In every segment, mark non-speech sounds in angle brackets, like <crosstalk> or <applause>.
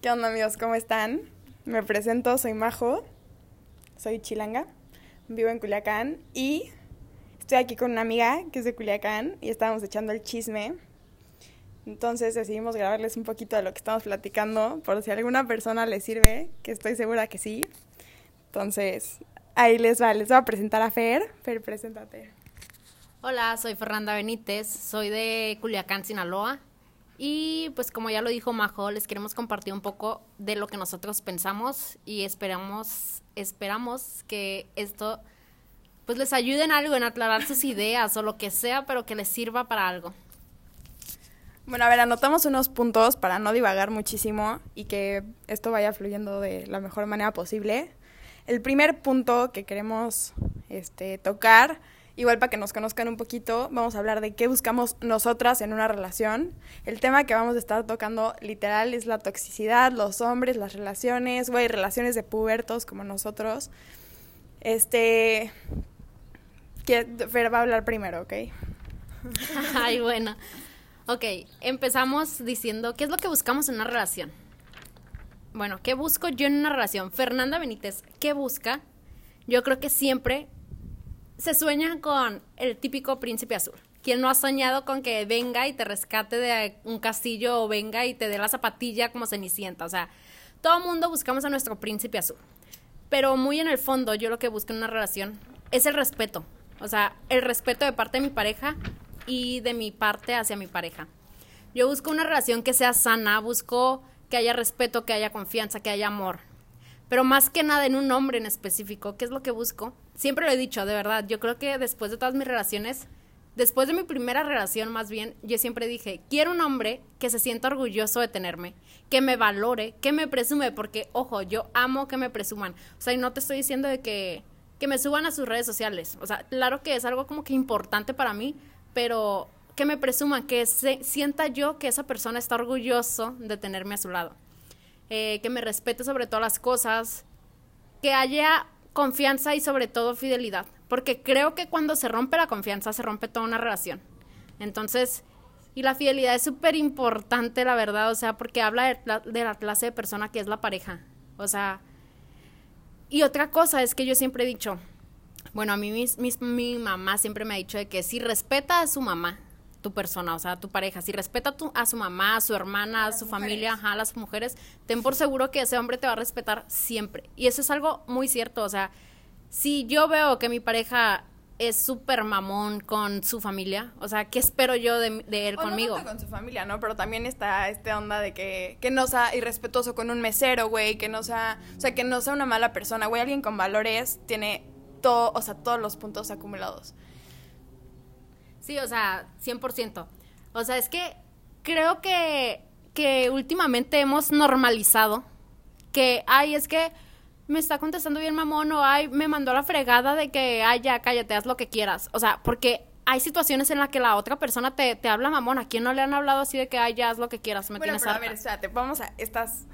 ¿Qué onda amigos? ¿Cómo están? Me presento, soy Majo, soy chilanga, vivo en Culiacán y estoy aquí con una amiga que es de Culiacán y estábamos echando el chisme. Entonces decidimos grabarles un poquito de lo que estamos platicando por si a alguna persona le sirve, que estoy segura que sí. Entonces, ahí les va, les voy a presentar a Fer. Fer, preséntate. Hola, soy Fernanda Benítez, soy de Culiacán, Sinaloa. Y pues como ya lo dijo Majo, les queremos compartir un poco de lo que nosotros pensamos y esperamos, esperamos que esto pues les ayude en algo, en aclarar sus ideas o lo que sea, pero que les sirva para algo. Bueno, a ver, anotamos unos puntos para no divagar muchísimo y que esto vaya fluyendo de la mejor manera posible. El primer punto que queremos este, tocar Igual para que nos conozcan un poquito, vamos a hablar de qué buscamos nosotras en una relación. El tema que vamos a estar tocando literal es la toxicidad, los hombres, las relaciones, güey, relaciones de pubertos como nosotros. Este... Fer va a hablar primero, ¿ok? <laughs> Ay, bueno. Ok, empezamos diciendo, ¿qué es lo que buscamos en una relación? Bueno, ¿qué busco yo en una relación? Fernanda Benítez, ¿qué busca? Yo creo que siempre se sueña con el típico príncipe azul. ¿Quién no ha soñado con que venga y te rescate de un castillo o venga y te dé la zapatilla como cenicienta? O sea, todo mundo buscamos a nuestro príncipe azul. Pero muy en el fondo, yo lo que busco en una relación es el respeto. O sea, el respeto de parte de mi pareja y de mi parte hacia mi pareja. Yo busco una relación que sea sana, busco que haya respeto, que haya confianza, que haya amor pero más que nada en un hombre en específico, ¿qué es lo que busco? Siempre lo he dicho, de verdad, yo creo que después de todas mis relaciones, después de mi primera relación más bien, yo siempre dije, quiero un hombre que se sienta orgulloso de tenerme, que me valore, que me presume, porque, ojo, yo amo que me presuman. O sea, y no te estoy diciendo de que, que me suban a sus redes sociales. O sea, claro que es algo como que importante para mí, pero que me presuman, que se, sienta yo que esa persona está orgulloso de tenerme a su lado. Eh, que me respete sobre todas las cosas, que haya confianza y sobre todo fidelidad, porque creo que cuando se rompe la confianza se rompe toda una relación. Entonces, y la fidelidad es súper importante, la verdad, o sea, porque habla de la, de la, clase de persona que es la pareja. O sea, y otra cosa es que yo siempre he dicho, bueno, a mí mi mamá siempre me ha dicho de que si respeta a su mamá, tu persona, o sea, tu pareja. Si respeta a, su mamá, a su hermana, a, su familia, a las mujeres, ten por seguro que ese hombre te va a respetar siempre. Y eso es algo muy cierto, o sea, si yo veo que mi pareja es súper mamón con su familia, o sea, ¿qué espero yo de, él conmigo? No con su familia, ¿no? Pero también está esta onda de que, que no sea irrespetuoso con un mesero, güey, que no sea, o sea, que no sea una mala persona, güey, alguien con valores tiene todo, o sea, todos los puntos acumulados. Sí, o sea, 100%. O sea, es que creo que, que últimamente hemos normalizado que, ay, es que me está contestando bien mamón o ay, me mandó la fregada de que, ay, ya cállate, haz lo que quieras. O sea, porque hay situaciones en las que la otra persona te, te habla mamón. ¿A quién no le han hablado así de que, ay, ya haz lo que quieras? Me bueno, pero a ver, espérate, vamos a, estas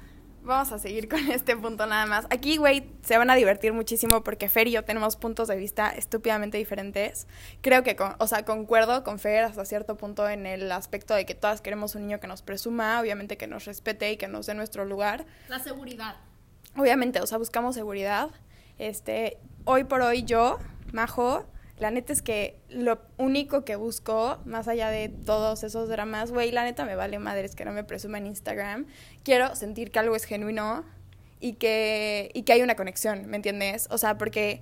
vamos a seguir <laughs> con este punto nada más. Aquí, güey, se van a divertir muchísimo porque Fer y yo tenemos puntos de vista estúpidamente diferentes. Creo que, con, o sea, concuerdo con Fer hasta cierto punto en el aspecto de que todas queremos un niño que nos presuma, obviamente que nos respete y que nos dé nuestro lugar. La seguridad. Obviamente, o sea, buscamos seguridad. Este, hoy por hoy yo, Majo, la neta es que lo único que busco, más allá de todos esos dramas, güey, la neta me vale madres que no me presuma en Instagram. Quiero sentir que algo es genuino y que, y que hay una conexión, ¿me entiendes? O sea, porque...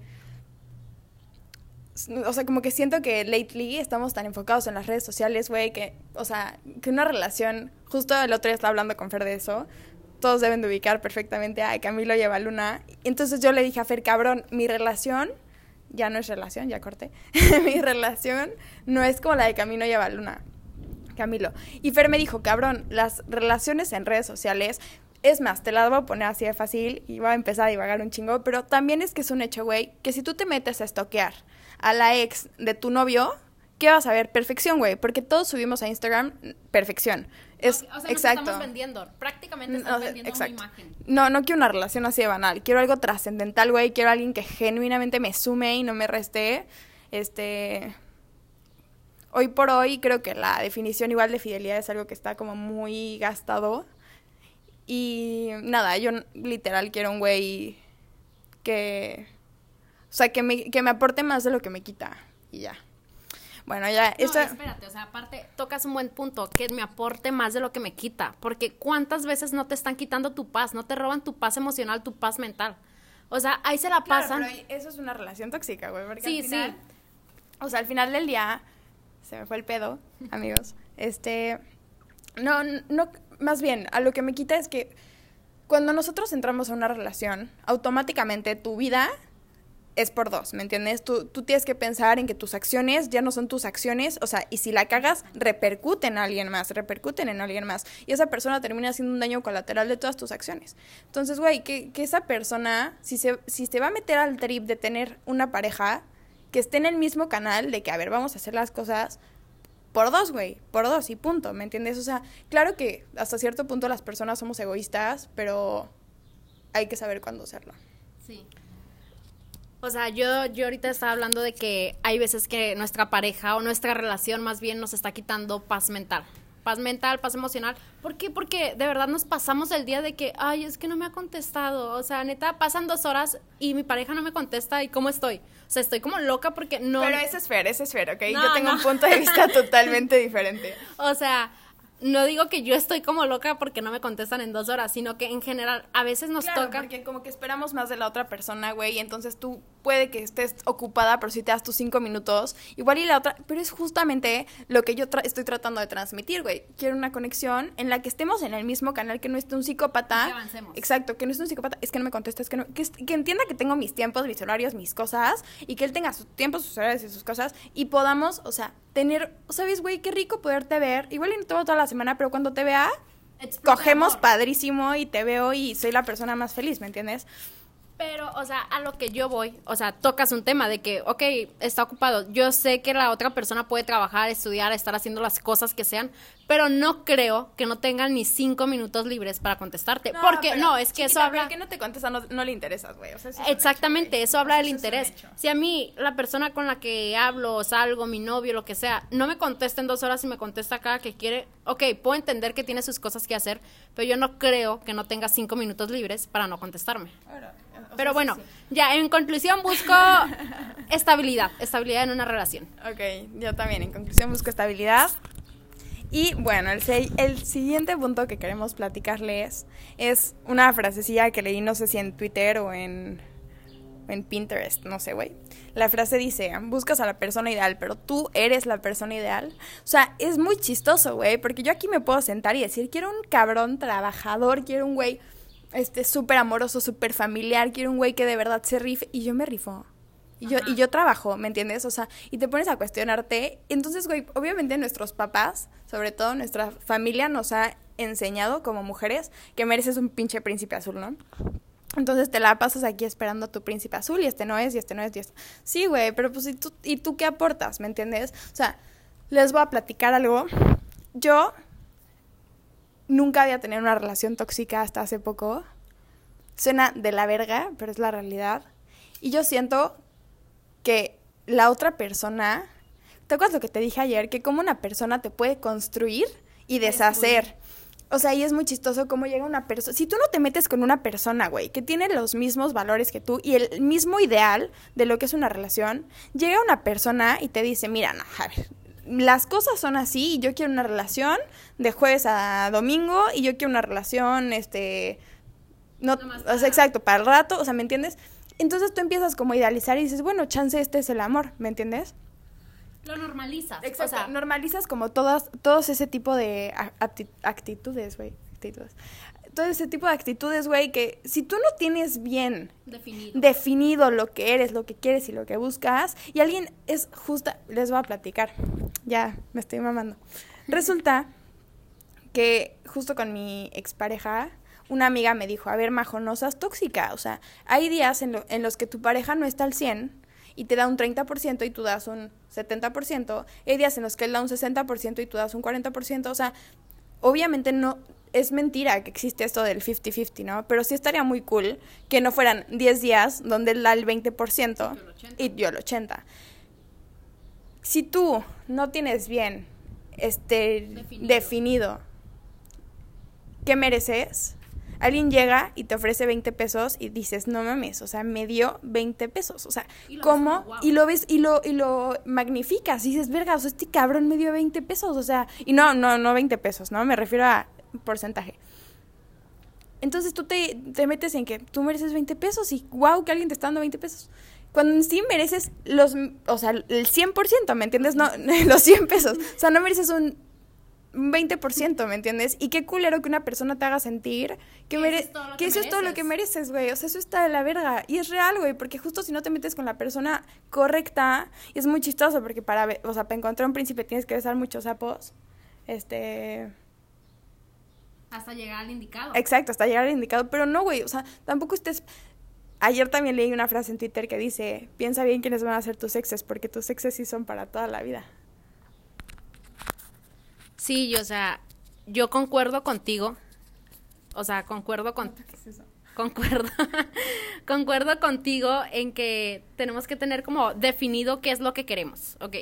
O sea, como que siento que lately estamos tan enfocados en las redes sociales, güey, que, o sea, que una relación, justo el otro día estaba hablando con Fer de eso, todos deben de ubicar perfectamente a Camilo lleva Luna. Entonces yo le dije a Fer, cabrón, mi relación ya no es relación, ya corté. <laughs> mi relación no es como la de Camino y Luna. Camilo. Y Fer me dijo, cabrón, las relaciones en redes sociales, es más, te las voy a poner así de fácil y voy a empezar a divagar un chingo, pero también es que es un hecho, güey, que si tú te metes a estoquear a la ex de tu novio, ¿qué vas a ver? Perfección, güey, porque todos subimos a Instagram perfección. Es, o sea, exacto. estamos vendiendo, prácticamente estamos vendiendo una imagen. No, no quiero una relación así de banal, quiero algo trascendental, güey, quiero alguien que genuinamente me sume y no me reste. Este hoy por hoy creo que la definición igual de fidelidad es algo que está como muy gastado Y nada, yo literal quiero un güey que... O sea, que me, que me aporte más de lo que me quita. Y ya. Bueno, ya. No, espérate, o sea, aparte, tocas un buen punto, que me aporte más de lo que me quita. Porque ¿cuántas veces no te están quitando tu paz? No te roban tu paz emocional, tu paz mental. O sea, ahí se la pasan. Claro, pero eso es una relación tóxica, güey. Porque Sí, al final, sí. O sea, al final del día, se me fue el pedo, <laughs> amigos. Este. No, no, más bien, a lo que me quita es que cuando nosotros entramos a una relación, automáticamente tu vida es por dos, ¿me entiendes? Tú, tú tienes que pensar en que tus acciones ya no son tus acciones, o sea, y si la cagas, repercuten en alguien más, repercuten en alguien más, y esa persona termina haciendo un daño colateral de todas tus acciones. Entonces, güey, que, que esa persona, si se, si se va a meter al trip de tener una pareja, que esté en el mismo canal, de que, a ver, vamos a hacer las cosas por dos, güey, por dos y punto, ¿me entiendes? O sea, claro que hasta cierto punto las personas somos egoístas, pero hay que saber cuándo hacerlo. Sí. O sea, yo, yo ahorita estaba hablando de que hay veces que nuestra pareja o nuestra relación más bien nos está quitando paz mental. Paz mental, paz emocional. ¿Por qué? Porque de verdad nos pasamos el día de que, ay, es que no me ha contestado. O sea, neta, pasan dos horas y mi pareja no me contesta y cómo estoy. O sea, estoy como loca porque no... Pero ese es fair, es fair, ¿ok? No, Yo tengo no. un punto de vista <laughs> totalmente diferente. O sea, no digo que yo estoy como loca porque no me contestan en dos horas, sino que en general a veces nos Claro, toca... porque como que esperamos más de la otra persona, güey, y entonces tú puede que estés ocupada, pero si te das tus cinco minutos, igual y la otra, pero es justamente lo que yo tra- estoy tratando de transmitir, güey. Quiero una conexión en la que estemos en el mismo canal, que no esté un psicópata. Que avancemos. Exacto, que no esté un psicópata, es que no me contesta, es que no, que, que entienda que tengo mis tiempos, mis horarios, mis cosas, y que él tenga sus tiempos, sus horarios y sus cosas, y podamos, o sea, tener, ¿sabes, güey? Qué rico poderte ver, igual y no te veo toda la semana, pero cuando te vea, cogemos padrísimo y te veo y soy la persona más feliz, ¿me entiendes? Pero, o sea, a lo que yo voy, o sea, tocas un tema de que, ok, está ocupado. Yo sé que la otra persona puede trabajar, estudiar, estar haciendo las cosas que sean, pero no creo que no tengan ni cinco minutos libres para contestarte. porque, no, es que eso habla... que no te contesta no, no le interesas, güey. O sea, eso es un Exactamente, hecho, eso habla O del eso interés. Si a mí, la persona con la que hablo, salgo, mi novio, lo que sea, no me contesta en dos horas y me contesta cada que quiere, ok, puedo entender que tiene sus cosas que hacer, pero yo no creo que no tenga cinco minutos libres para no contestarme. Ahora, o Pero bueno, ya en conclusión busco <laughs> estabilidad, estabilidad en una relación. Ok, yo también. En conclusión, busco estabilidad. Y bueno, el, el siguiente punto que queremos platicarles es una frasecilla que leí, no sé si en Twitter o en, en Pinterest, no sé, güey. La frase dice, buscas a la persona ideal, pero tú eres la persona ideal. O sea, es muy chistoso, güey, porque yo aquí me puedo sentar y decir, quiero un cabrón trabajador, quiero un güey este súper amoroso, súper familiar, quiero un güey que de verdad se rife, y yo me rifo. Y yo, y yo trabajo, ¿me entiendes? O sea, y te pones a cuestionarte. Entonces, güey, obviamente nuestros papás, sobre todo nuestra familia, nos ha enseñado como mujeres que mereces un pinche príncipe azul, ¿no? Entonces te la pasas aquí esperando a tu príncipe azul y este no es, y este no es, y este. Sí, güey, pero pues ¿y tú, ¿y tú qué aportas? ¿Me entiendes? O sea, les voy a platicar algo. Yo nunca había tenido una relación tóxica hasta hace poco. Suena de la verga, pero es la realidad. Y yo siento que la otra persona, ¿te acuerdas lo que te dije ayer? Que como una persona te puede construir y deshacer. O sea, y es muy chistoso cómo llega una persona. Si tú no te metes con una persona, güey, que tiene los mismos valores que tú y el mismo ideal de lo que es una relación, llega una persona y te dice, mira, no, a ver, las cosas son así y yo quiero una relación de jueves a domingo y yo quiero una relación, este, no, Nomás o sea, exacto, para el rato, o sea, ¿me entiendes? Entonces tú empiezas como a idealizar y dices, bueno, chance este es el amor, ¿me entiendes? Lo normalizas. Exacto, O sea, normalizas como todas, todos ese tipo de actitudes, güey, actitudes. Todo ese tipo de actitudes, güey, que si tú no tienes bien definido. definido lo que eres, lo que quieres y lo que buscas, y alguien es justa, les voy a platicar, ya me estoy mamando. <laughs> Resulta que justo con mi expareja, una amiga me dijo, a ver, Majo, no seas tóxica, o sea, hay días en, lo- en los que tu pareja no está al 100 y te da un 30% y tú das un 70%, hay días en los que él da un 60% y tú das un 40%, o sea, obviamente no es mentira que existe esto del 50-50, ¿no? Pero sí estaría muy cool que no fueran 10 días donde él da el 20% y yo el 80%. Si tú no tienes bien este Definido. definido qué mereces, alguien llega y te ofrece 20 pesos y dices, no mames, o sea, me dio 20 pesos. O sea, Y lo ves ¿cómo? wow. Y lo ves y lo, y lo magnificas y dices, verga, o sea, este cabrón me dio 20 pesos. O sea, y no, no, no 20 pesos, ¿no? Me refiero a porcentaje. Entonces tú te, te metes en que tú mereces 20 pesos y wow, que alguien te está dando 20 pesos. Cuando en sí mereces los, o sea, el 100%, ¿me entiendes? No, <laughs> los 100 pesos. O sea, no mereces un, un 20%, ¿me entiendes? Y qué culero que una persona te haga sentir que, mere- eso es que que eso es todo lo que mereces, güey. O sea, eso está de la verga. Y es real, güey, porque justo si no te metes con la persona correcta, y es muy chistoso porque para, o sea, para encontrar un príncipe tienes que besar muchos sapos. Este... Hasta llegar al indicado. Exacto, hasta llegar al indicado, pero no, güey, o sea, tampoco estés... Ayer también leí una frase en Twitter que dice, piensa bien quiénes van a ser tus exes, porque tus exes sí son para toda la vida. Sí, yo, o sea, yo concuerdo contigo. O sea, concuerdo con... Concuerdo. <laughs> concuerdo contigo en que tenemos que tener como definido qué es lo que queremos. Ok.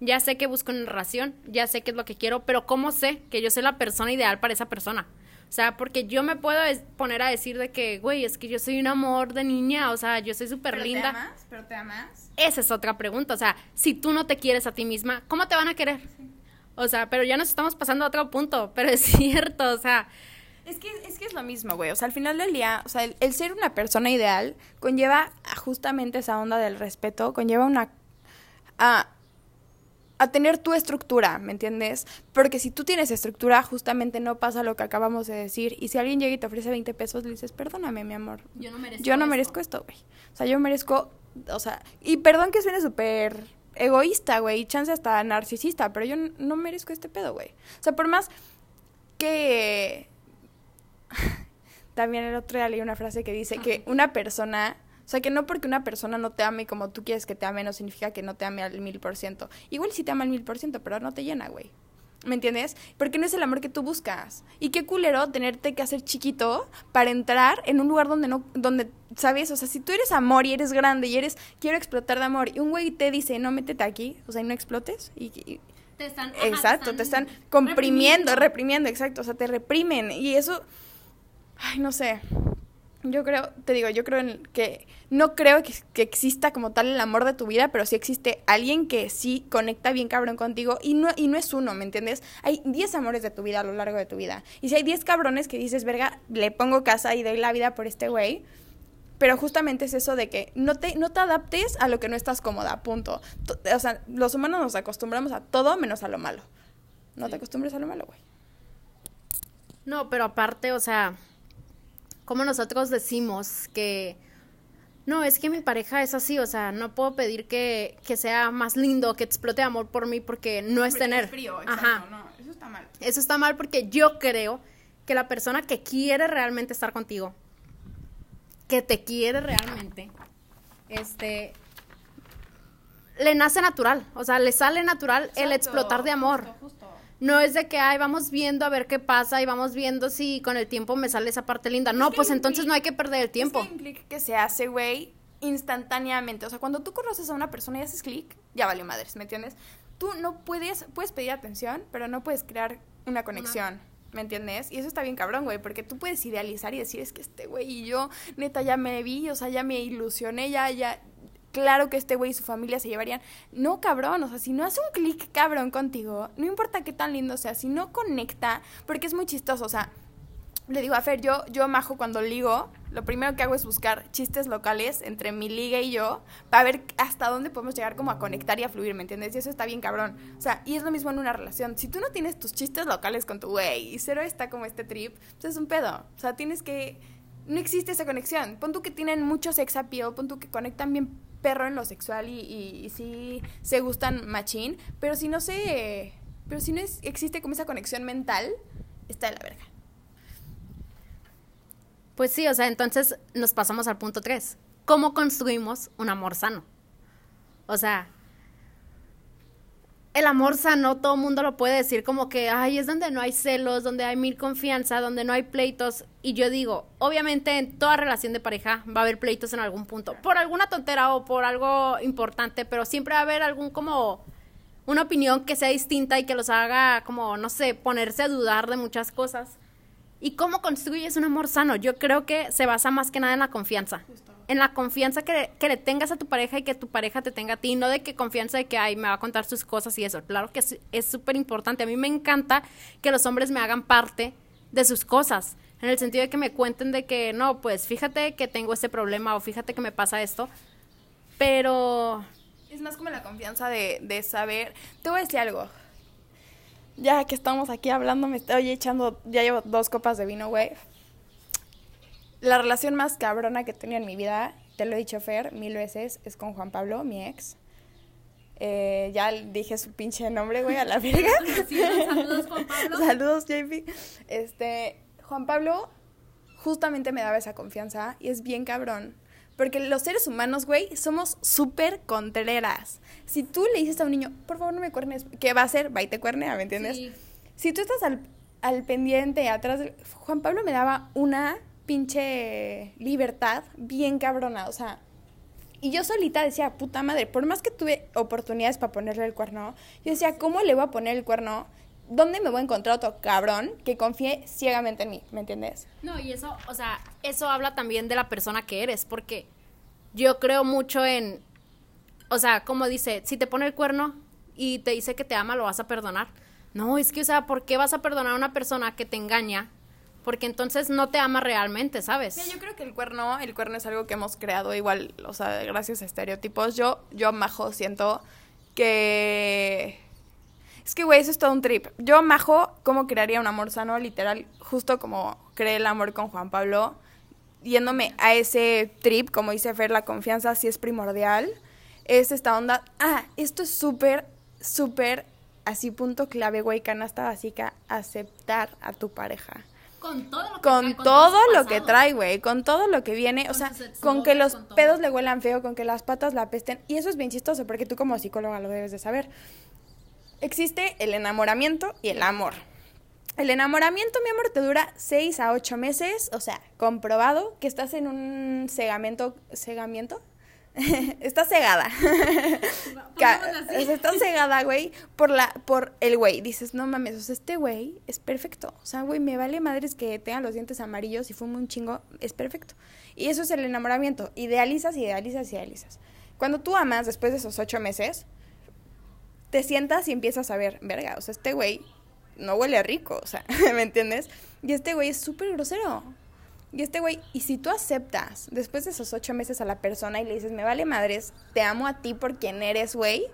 Ya sé que busco una relación, ya sé qué es lo que quiero, pero ¿cómo sé que yo soy la persona ideal para esa persona? O sea, porque yo me puedo poner a decir de que, güey, es que yo soy un amor de niña, o sea, yo soy súper linda. ¿Pero te amas? Esa es otra pregunta. O sea, si tú no te quieres a ti misma, ¿cómo te van a querer? O sea, pero ya nos estamos pasando a otro punto, <laughs> pero es cierto, o sea, Es que, es que es lo mismo, güey. O sea, al final del día, o sea, el, el ser una persona ideal conlleva justamente esa onda del respeto, conlleva una... a, a tener tu estructura, ¿me entiendes? Porque si tú tienes estructura, justamente no pasa lo que acabamos de decir. Y si alguien llega y te ofrece 20 pesos, le dices, perdóname, mi amor. yo no merezco Yo no esto. merezco esto, güey. O sea, yo merezco, o sea, y perdón que suene súper egoísta, güey, y chance hasta narcisista, pero yo no merezco este pedo, güey. O sea, por más que... <laughs> También el otro día leí una frase que dice que una persona, o sea, que no porque una persona no te ame como tú quieres que te ame, no significa que no te ame al mil por ciento. Igual sí te ama al mil por ciento, pero no te llena, güey. ¿Me entiendes? Porque no es el amor que tú buscas. Y qué culero tenerte que hacer chiquito para entrar en un lugar donde no, donde, ¿sabes? O sea, si tú eres amor y eres grande y eres, quiero explotar de amor, y un güey te dice, no, métete aquí, o sea, y no explotes, y, y- Te están, ajá, exacto, te están comprimiendo, reprimiendo, exacto, o sea, te reprimen, y eso, ay, no sé. Yo creo, te digo, yo creo en que no creo que, que exista como tal el amor de tu vida, pero sí existe alguien que sí conecta bien cabrón contigo y no, y no es uno, ¿me entiendes? Hay 10 amores de tu vida a lo largo de tu vida. Y si hay 10 cabrones que dices, verga, le pongo casa y doy la vida por este güey, pero justamente es eso de que no te, no te adaptes a lo que no estás cómoda, punto. To- O sea, los humanos nos acostumbramos a todo menos a lo malo. No te acostumbres a lo malo, güey. No, pero aparte, o sea, como nosotros decimos que no, es que mi pareja es así, o sea, no puedo pedir que, que sea más lindo, que explote amor por mí porque no es tener. Ajá. no, eso está mal. Eso está mal porque yo creo que la persona que quiere realmente estar contigo, que te quiere realmente, este, le nace natural, o sea, le sale natural el explotar de amor. No es de que, ay, vamos viendo a ver qué pasa y vamos viendo si con el tiempo me sale esa parte linda. No, pues entonces no hay que perder el tiempo. Es que clic que se hace, güey, instantáneamente. O sea, cuando tú conoces a una persona y haces clic, ya valió madres, ¿me entiendes? Tú no puedes, puedes pedir atención, pero no puedes crear una conexión. ¿Me entiendes? Y eso está bien cabrón, güey, porque tú puedes idealizar y decir, es que este güey y yo, neta, ya me vi, o sea, ya me ilusioné, ya, ya, claro que este güey y su familia se llevarían. No, cabrón, o sea, si no hace un clic cabrón contigo, no importa qué tan lindo sea, si no conecta, porque es muy chistoso, o sea, le digo a Fer, yo, yo majo cuando ligo, lo primero que hago es buscar chistes locales entre mi liga y yo para ver hasta dónde podemos llegar como a conectar y a fluir, ¿me entiendes? Y eso está bien cabrón. O sea, y es lo mismo en una relación. Si tú no tienes tus chistes locales con tu güey y cero está como este trip, pues es un pedo. O sea, tienes que... No existe esa conexión. Pon tú que tienen mucho sex appeal, pon tú que conectan bien perro en lo sexual y, y, y sí se gustan machín, pero si no se... Pero si no existe como esa conexión mental, está de la verga. Pues sí, o sea, entonces nos pasamos al punto 3. ¿Cómo construimos un amor sano? O sea, el amor sano, todo mundo lo puede decir como que, ay, es donde no hay celos, donde hay mil confianza, donde no hay pleitos. Y yo digo, obviamente en toda relación de pareja va a haber pleitos en algún punto, por alguna tontera o por algo importante, pero siempre va a haber algún como una opinión que sea distinta y que los haga como, no sé, ponerse a dudar de muchas cosas. ¿Y cómo construyes un amor sano? Yo creo que se basa más que nada en la confianza. En la confianza que, que, le tengas a tu pareja y que tu pareja te tenga a ti. No de que confianza de que, ay, me va a contar sus cosas y eso. Claro que es súper importante. A mí me encanta que los hombres me hagan parte de sus cosas. En el sentido de que me cuenten de que, no, pues fíjate que tengo este problema o fíjate que me pasa esto. Pero... Es más como la confianza de, de saber... Te voy a decir algo ya que estamos aquí hablando, me estoy echando, ya llevo dos copas de vino, güey. La relación más cabrona que he tenido en mi vida, te lo he dicho Fer mil veces, es con Juan Pablo, mi ex. Eh, ya dije su pinche nombre, güey, a la <laughs> verga. saludos, Juan Pablo. Saludos, JP. Este, Juan Pablo justamente me daba esa confianza y es bien cabrón porque los seres humanos, güey, somos súper contreras. Si tú le dices a un niño, por favor no me cuernes, ¿qué va a hacer? Va y te cuernea, ¿me entiendes? Si tú estás al, al pendiente, atrás, Juan Pablo me daba una pinche libertad bien cabrona, o sea, y yo solita decía, puta madre, por más que tuve oportunidades para ponerle el cuerno, yo decía, ¿cómo le voy a poner el cuerno ¿dónde me voy a encontrar otro cabrón que confíe ciegamente en mí? ¿Me entiendes? No, y eso, o sea, eso habla también de la persona que eres, porque yo creo mucho en, o sea, como dice, si te pone el cuerno y te dice que te ama, lo vas a perdonar. No, es que, o sea, ¿por qué vas a perdonar a una persona que te engaña? Porque entonces no te ama realmente, ¿sabes? Yo creo que el cuerno, el cuerno es algo que hemos creado igual, o sea, gracias a estereotipos. Yo, yo, Majo, siento que es que, güey, eso es todo un trip. Yo, Majo, ¿cómo crearía un amor sano? Literal, justo como creé el amor con Juan Pablo, yéndome a ese trip, como dice Fer, la confianza sí es primordial. Es esta onda, ah, esto es súper, súper, así punto clave, güey, canasta básica, aceptar a tu pareja. Con todo lo que con trae, todo lo que trae, güey, con todo lo que viene, o sea, con que los pedos le huelan feo, con que las patas la pesten, y eso es bien chistoso, porque tú como psicóloga lo debes de saber. Existe el enamoramiento y el amor. El enamoramiento, mi amor, te dura 6 a 8 meses, o sea, comprobado que estás en un cegamiento, ¿cegamiento? <laughs> estás cegada. <laughs> estás cegada, güey, por la por el güey. Dices, "No mames, o sea, este güey es perfecto." O sea, güey, me vale madres que tenga los dientes amarillos y fume un chingo, es perfecto. Y eso es el enamoramiento. Idealizas, idealizas, idealizas. Cuando tú amas después de esos ocho meses, te sientas y empiezas a ver, verga, o sea, este güey no huele rico, o sea, <laughs> ¿me entiendes? Y este güey es súper grosero. Y este güey, y si tú aceptas después de esos ocho meses a la persona y le dices, me vale madres, te amo a ti por quien eres, güey,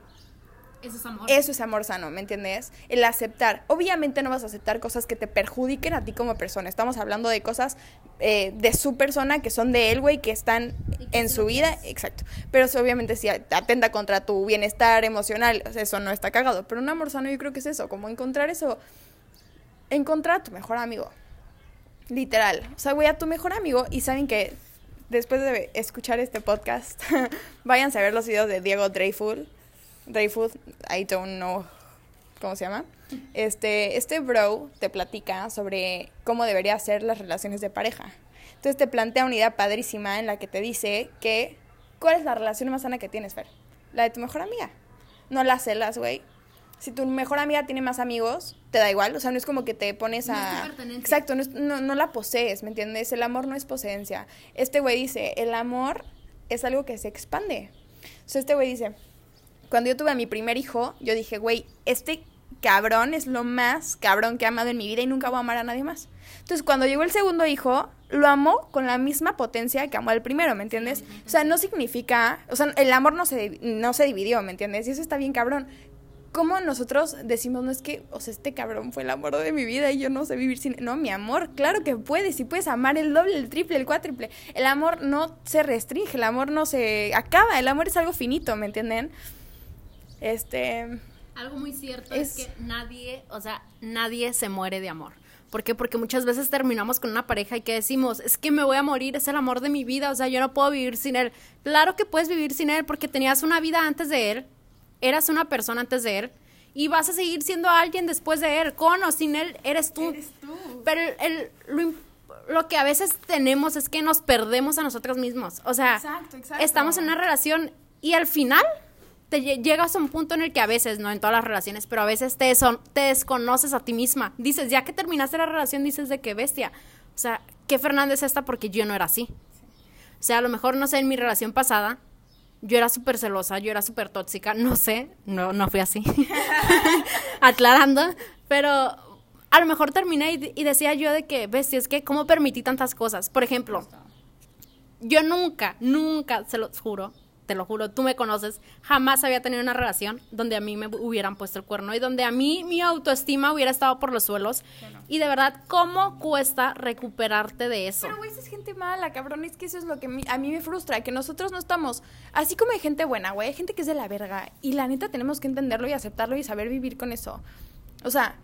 eso es amor. Eso es amor sano, ¿me entiendes? El aceptar. Obviamente no vas a aceptar cosas que te perjudiquen a ti como persona. Estamos hablando de cosas eh, de su persona que son de él, güey, que están en su vida. Exacto. Pero eso, obviamente si atenta contra tu bienestar emocional, eso no está cagado. Pero un amor sano yo creo que es eso, como encontrar eso. Encontrar a tu mejor amigo. Literal. O sea, güey, a tu mejor amigo y saben que después de escuchar este podcast, <laughs> váyanse a ver los videos de Diego Dreyfus Dreyfus, I don't know cómo se llama. Este, este bro te platica sobre cómo deberían ser las relaciones de pareja. Entonces te plantea una idea padrísima en la que te dice que ¿cuál es la relación más sana que tienes, Fer? La de tu mejor amiga. No la celas, güey. Si tu mejor amiga tiene más amigos, te da igual. O sea, no es como que te pones a... Exacto, no, no, no la posees, ¿me entiendes? El amor no es poseencia. Este güey dice, el amor es algo que se expande. Entonces este güey dice, cuando yo tuve a mi primer hijo, yo dije, güey, este cabrón es lo más cabrón que he amado en mi vida y nunca voy a amar a nadie más. Entonces, cuando llegó el segundo hijo, lo amó con la misma potencia que amó al primero, ¿me entiendes? O sea, no significa, o sea, el amor no se, no se dividió, ¿me entiendes? Y eso está bien cabrón. ¿Cómo nosotros decimos, no es que, o sea, este cabrón fue el amor de mi vida y yo no sé vivir sin... No, mi amor, claro que puedes, y puedes amar el doble, el triple, el cuádruple. El amor no se restringe, el amor no se acaba, el amor es algo finito, ¿me entienden? Este. Algo muy cierto es, que nadie, o sea, nadie se muere de amor. ¿Por qué? Porque muchas veces terminamos con una pareja y que decimos, es que me voy a morir, es el amor de mi vida, o sea, yo no puedo vivir sin él. Claro que puedes vivir sin él porque tenías una vida antes de él, eras una persona antes de él y vas a seguir siendo alguien después de él, con o sin él, eres tú. Eres tú. Pero el, lo, lo, que a veces tenemos es que nos perdemos a nosotros mismos. O sea, estamos en una relación y al final te llegas a un punto en el que a veces, no en todas las relaciones, pero a veces te, son, te desconoces a ti misma. Dices, ya que terminaste la relación, dices de qué bestia. O sea, ¿qué Fernández esta? Porque yo no era así. O sea, a lo mejor, no sé, en mi relación pasada, yo era súper celosa, yo era súper tóxica, no sé, no, no fui así. <laughs> Aclarando, pero a lo mejor terminé y, y, decía yo de que, bestia, es que, ¿cómo permití tantas cosas? Por ejemplo, yo nunca, nunca, se lo juro, te lo juro, tú me conoces, jamás había tenido una relación donde a mí me hubieran puesto el cuerno y donde a mí mi autoestima hubiera estado por los suelos. Y de verdad, ¿cómo cuesta recuperarte de eso? Pero, güey, es gente mala, cabrón. Es que eso es lo que a mí me frustra, que nosotros no estamos. Así como hay gente buena, güey, hay gente que es de la verga. Y la neta tenemos que entenderlo y aceptarlo y saber vivir con eso. O sea.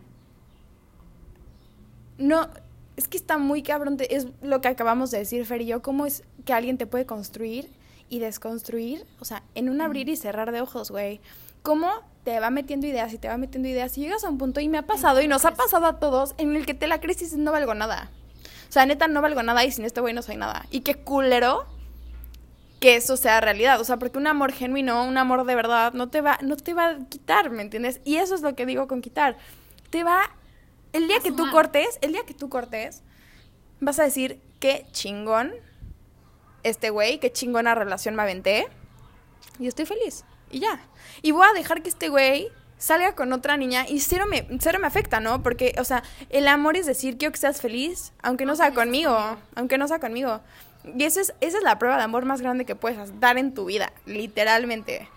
No. Es que está muy cabrón. Es lo que acabamos de decir, Fer y yo. ¿Cómo es que alguien te puede construir y desconstruir, o sea, en un abrir y cerrar de ojos, güey. ¿Cómo te va metiendo ideas y te va metiendo ideas y llegas a un punto y me ha pasado y nos ha pasado a todos en el que te la crisis no valgo nada. O sea, neta no valgo nada y sin este güey no soy nada. Y qué culero que eso sea realidad, o sea, porque un amor genuino, un amor de verdad no te va no te va a quitar, ¿me entiendes? Y eso es lo que digo con quitar. Te va el día que tú cortes, el día que tú cortes vas a decir qué chingón este güey, qué chingona relación me aventé. Y estoy feliz. Y ya. Y voy a dejar que este güey salga con otra niña y cero me, cero me afecta, ¿no? Porque, o sea, el amor es decir, quiero que seas feliz, aunque no sea conmigo, aunque no sea conmigo. Y esa es, esa es la prueba de amor más grande que puedes dar en tu vida, literalmente.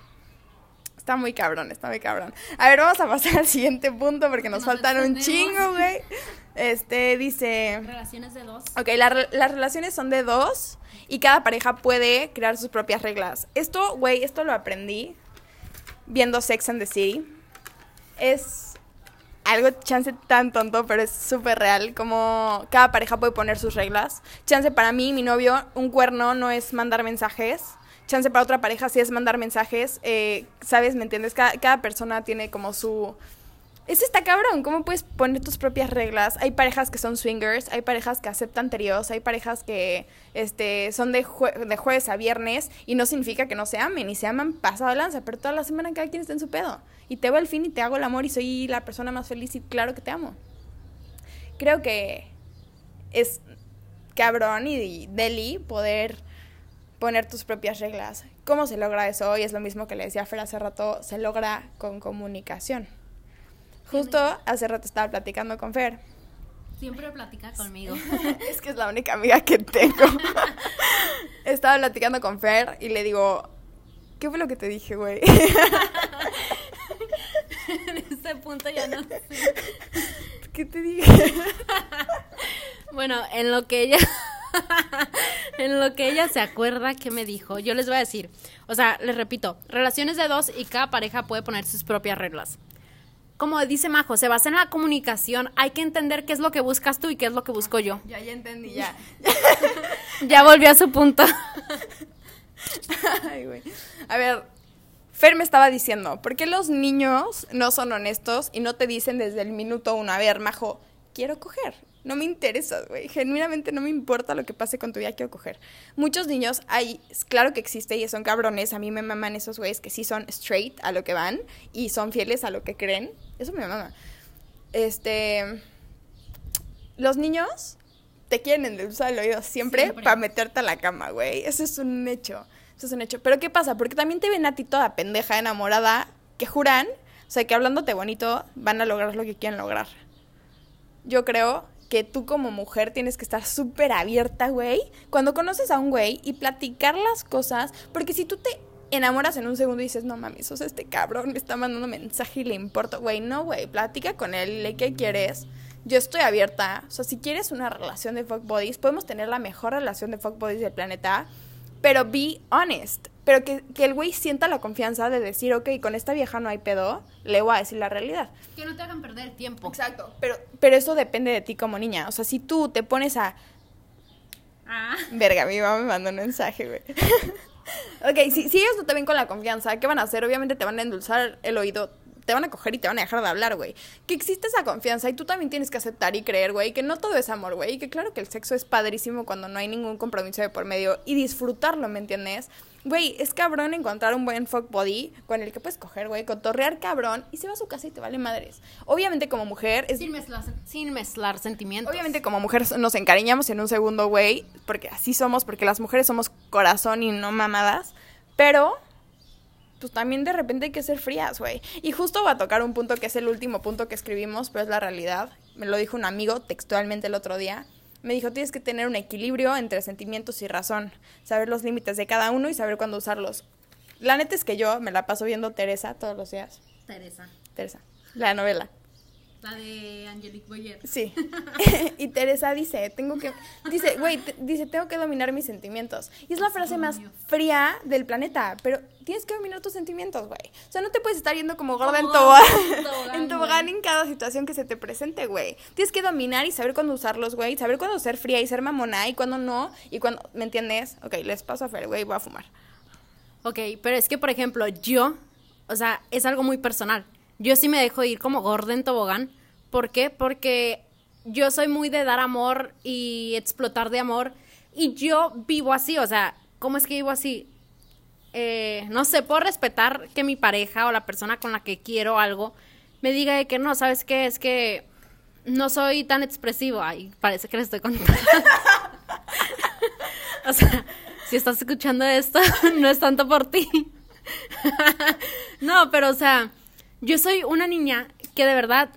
Está muy cabrón, está muy cabrón. A ver, vamos a pasar <laughs> al siguiente punto porque nos faltan un chingo, güey. <laughs> Este dice. Relaciones de dos. Ok, las relaciones son de dos y cada pareja puede crear sus propias reglas. Esto, güey, esto lo aprendí viendo Sex and the City. Es algo chance tan tonto, pero es súper real. Como cada pareja puede poner sus reglas. Chance para mí, mi novio, un cuerno no es mandar mensajes. Chance para otra pareja sí es mandar mensajes. Eh, ¿Sabes? ¿Me entiendes? cada persona tiene como su eso está cabrón, ¿cómo puedes poner tus propias reglas? Hay parejas que son swingers, hay parejas que aceptan tríos, hay parejas que este, son de, de jueves a viernes y no significa que no se amen y se aman pasado lanza, pero toda la semana cada quien está en su pedo. Y te va al fin y te hago el amor y soy la persona más feliz y claro que te amo. Creo que es cabrón y deli poder poner tus propias reglas. ¿Cómo se logra eso? Y es lo mismo que le decía Fer hace rato, se logra con comunicación. Justo hace rato estaba platicando con Fer. Siempre platica conmigo. <laughs> es que es la única amiga que tengo. <laughs> estaba platicando con Fer y le digo, ¿qué fue lo que te dije, güey? <laughs> en este punto ya no sé. ¿Qué te dije? bueno, en lo que ella... en lo que ella se acuerda que me dijo, yo les voy a decir, o sea, les repito, relaciones de dos y cada pareja puede poner sus propias reglas como dice Majo, se basa en la comunicación. Hay que entender qué es lo que buscas tú y qué es lo que busco yo. Ya, ya entendí, ya. <laughs> ya volvió a su punto. <laughs> Ay, güey. A ver, Fer me estaba diciendo, ¿por qué los niños no son honestos y no te dicen desde el minuto uno, a ver, Majo, quiero coger? No me interesa, güey. Genuinamente no me importa lo que pase con tu vida, quiero coger. Muchos niños, hay, claro que existe y son cabrones. A mí me maman esos güeyes que sí son straight a lo que van y son fieles a lo que creen. Eso me mama. Este. Los niños te quieren endulzar el oído siempre, para meterte a la cama, güey. Eso es un hecho. Eso es un hecho. Pero ¿qué pasa? Porque también te ven a ti toda pendeja, enamorada, que juran, o sea, que hablándote bonito van a lograr lo que quieren lograr. Yo creo que tú como mujer tienes que estar súper abierta, güey, cuando conoces a un güey y platicar las cosas, porque si tú te enamoras en un segundo y dices, no mames, sos este cabrón, me está mandando mensaje y le importa, güey, no, güey, platica con él, le qué quieres. Yo estoy abierta, o sea, si quieres una relación de fuck bodies, podemos tener la mejor relación de fuck bodies del planeta, pero be honest. Pero que, que el güey sienta la confianza de decir, ok, con esta vieja no hay pedo, le voy a decir la realidad. Que no te hagan perder tiempo. Exacto. Pero, pero eso depende de ti como niña. O sea, si tú te pones a. Ah. Verga, mi mamá me mandó un mensaje, güey. <laughs> ok, si, ellos no te ven con la confianza, ¿qué van a hacer? Obviamente te van a endulzar el oído te van a coger y te van a dejar de hablar, güey. Que existe esa confianza y tú también tienes que aceptar y creer, güey, que no todo es amor, güey. Y que claro que el sexo es padrísimo cuando no hay ningún compromiso de por medio y disfrutarlo, ¿me entiendes? Güey, es cabrón encontrar un buen fuck body con el que puedes coger, güey, cotorrear cabrón y se va a su casa y te vale madres. Obviamente como mujer es... Sin mezclar, sin mezclar sentimientos. Obviamente como mujer nos encariñamos en un segundo, güey, porque así somos, porque las mujeres somos corazón y no mamadas, pero pues también de repente hay que ser frías, güey. Y justo va a tocar un punto que es el último punto que escribimos, pero es la realidad. Me lo dijo un amigo textualmente el otro día me dijo, tienes que tener un equilibrio entre sentimientos y razón, saber los límites de cada uno y saber cuándo usarlos. La neta es que yo me la paso viendo Teresa todos los días. Teresa. Teresa, la novela. La de Angelique Boyer. Sí. <laughs> <laughs> y Teresa dice, tengo que, dice, güey, dice, tengo que dominar mis sentimientos. Y es la frase más fría del planeta, pero tienes que dominar tus sentimientos, güey. O sea, no te puedes estar yendo como gorda en tobogán, <laughs> en tobogán en cada situación que se te presente, güey. Tienes que dominar y saber cuándo usarlos, güey, saber cuándo ser fría y ser mamona y cuándo no, y cuándo, ¿me entiendes? Ok, les paso a Fer, güey, voy a fumar. Ok, pero es que, por ejemplo, yo, o sea, es algo muy personal yo sí me dejo ir como gorda en tobogán. ¿Por qué? Porque yo soy muy de dar amor y explotar de amor. Y yo vivo así, o sea, ¿cómo es que vivo así? Eh, no sé, puedo respetar que mi pareja o la persona con la que quiero algo me diga de que no, ¿sabes qué? Es que no soy tan expresivo. Ay, parece que le estoy contando. <laughs> o sea, si estás escuchando esto, <laughs> no es tanto por ti. <laughs> no, pero o sea, yo soy una niña que de verdad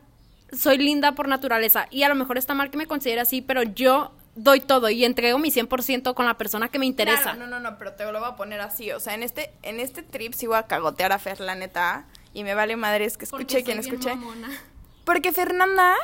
soy linda por naturaleza y a lo mejor está mal que me considere así, pero yo doy todo y entrego mi 100% con la persona que me interesa. no, no, no, pero te lo voy a poner así, o sea, en este en este trip sí voy a cagotear a Fer, la neta, y me vale madres que escuche quien escuche. Porque Fernanda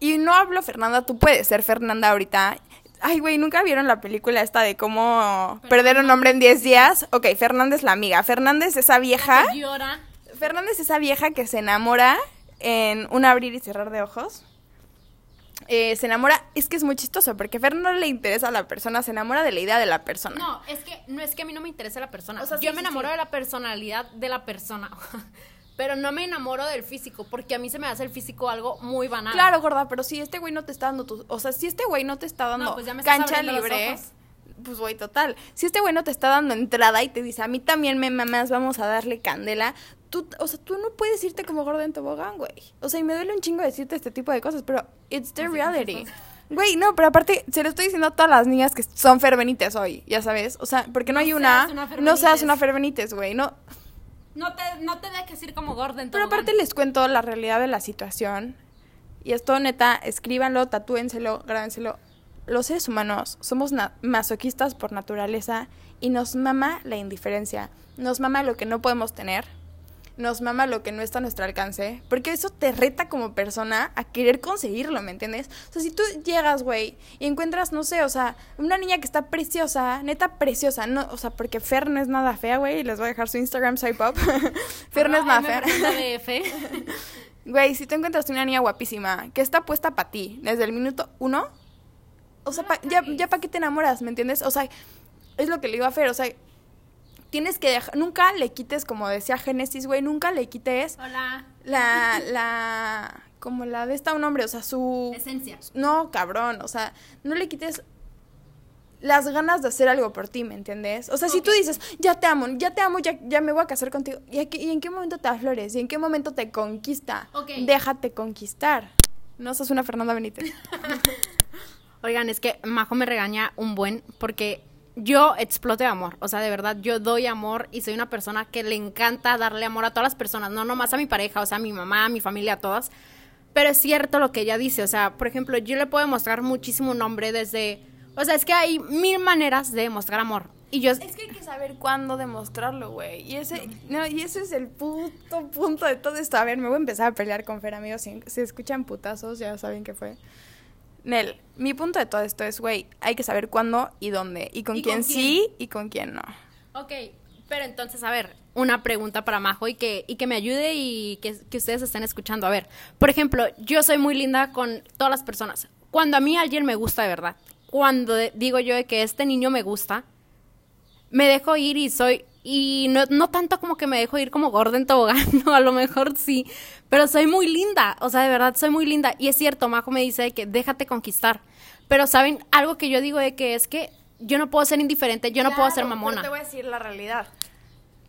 y no hablo Fernanda, tú puedes ser Fernanda ahorita. Ay, güey, ¿nunca vieron la película esta de cómo perder un hombre en 10 días? Ok, Fernanda es la amiga. Fernanda es esa vieja. llora Fernanda es esa vieja que se enamora en un abrir y cerrar de ojos. Eh, se enamora, es que es muy chistoso, porque a no le interesa a la persona, se enamora de la idea de la persona. No, es que no es que a mí no me interese la persona. O sea, yo me enamoro de la personalidad de la persona. <laughs> pero no me enamoro del físico, porque a mí se me hace el físico algo muy banal. Claro, gorda, pero si este güey no te está dando tu, o sea, si este güey no te está dando pues cancha libre, pues güey, total. Si este güey no te está dando entrada y te dice, a mí también me mamás, vamos a darle candela, tú, o sea, tú no puedes irte como gorda en tobogán, güey. O sea, y me duele un chingo decirte este tipo de cosas, pero it's the reality. Güey, no, pero aparte, se lo estoy diciendo a todas las niñas que son Ferbenites hoy, ya sabes. O sea, porque no, hay una. no seas una Ferbenites, güey. No. No te, no te dejes ir como gorda en Pero aparte les cuento la realidad de la situación. Y esto, neta, escríbanlo, tatúenselo, grábenselo. Los seres humanos somos masoquistas por naturaleza y nos mama la indiferencia. Nos mama lo que no podemos tener nos mama lo que no está a nuestro alcance, porque eso te reta como persona a querer conseguirlo, ¿me entiendes? O sea, si tú llegas, güey, y encuentras, no sé, o sea, una niña que está preciosa, neta preciosa, no, o sea, porque Fer no es nada fea, güey, les voy a dejar su Instagram, soy pop. <laughs> Fer no es nada fea. <laughs> Güey, si tú encuentras una niña guapísima que está puesta para ti desde el minuto uno, o sea, ya, ya para qué te enamoras, ¿me entiendes? O sea, es lo que le iba a Fer, o sea, tienes que dejar, nunca le quites, como decía Génesis, güey, nunca le quites Hola. la, <laughs> la, como la de esta un hombre, o sea, su... Esencia. No, cabrón, o sea, no le quites las ganas de hacer algo por ti, ¿me entiendes? O sea, si tú dices, ya te amo, ya te amo, ya, ya me voy a casar contigo, ¿y, ¿y en qué momento te aflores? ¿Y en qué momento te conquista? Déjate conquistar. No sos una Fernanda Benítez. <laughs> Oigan, es que Majo me regaña un buen porque yo exploto amor, o sea, de verdad, yo doy amor y soy una persona que le encanta darle amor a todas las personas, no nomás a mi pareja, o sea, a mi mamá, a mi familia, a todas. Pero es cierto lo que ella dice, o sea, por ejemplo, yo le puedo mostrar muchísimo nombre desde, o sea, es que hay mil maneras de demostrar amor. Y yo... Es que hay que saber cuándo demostrarlo, güey. Y ese, no, y ese es el puto punto de todo esto. A ver, me voy a empezar a pelear con Fer, amigos. Si, si escuchan putazos, ya saben qué fue. Nel, mi punto de todo esto es, güey, hay que saber cuándo y dónde, y con, quién, sí y con quién no. Ok, pero entonces, a ver, una pregunta para Majo y que, y que me ayude y que, que ustedes estén escuchando. A ver, por ejemplo, yo soy muy linda con todas las personas. Cuando a mí alguien me gusta de verdad, cuando digo yo de que este niño me gusta, me dejo ir y soy Y no, no tanto como que me dejo ir como gorda en tobogán, no, <laughs> a lo mejor sí. Pero soy muy linda, o sea, de verdad soy muy linda. Y es cierto, Majo me dice que déjate conquistar. Pero, ¿saben? Algo que yo digo de que es que yo no puedo ser indiferente, yo no puedo ser mamona. pero te voy a decir la realidad.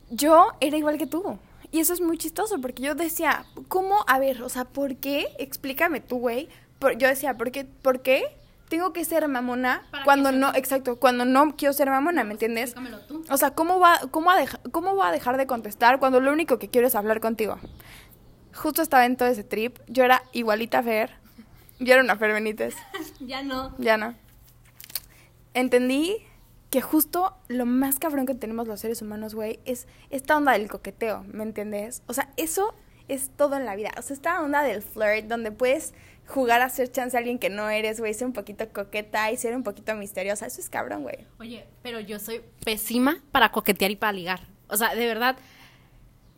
Yo era igual que tú. Y eso es muy chistoso porque yo decía, ¿cómo? A ver, o sea, ¿por qué? Explícame tú, güey. Por- Yo decía, ¿por qué? ¿Por qué tengo que ser mamona ¿Para qué cuando no, exacto, cuando no quiero ser mamona, ¿me entiendes? Tú. O sea, ¿cómo va, cómo, a deja- ¿cómo va a dejar de contestar cuando lo único que quiero es hablar contigo? Justo estaba en todo ese trip. Yo era igualita a Fer. Yo era una Fer Benítez. <laughs> Ya no. Ya no. Entendí que justo lo más cabrón que tenemos los seres humanos, güey, es esta onda del coqueteo, ¿me entiendes? O sea, eso es todo en la vida. O sea, esta onda del flirt, donde puedes jugar a ser chance a alguien que no eres, güey, ser un poquito coqueta y ser un poquito misteriosa. Eso es cabrón, güey. Oye, pero yo soy pésima para coquetear y para ligar. O sea, de verdad,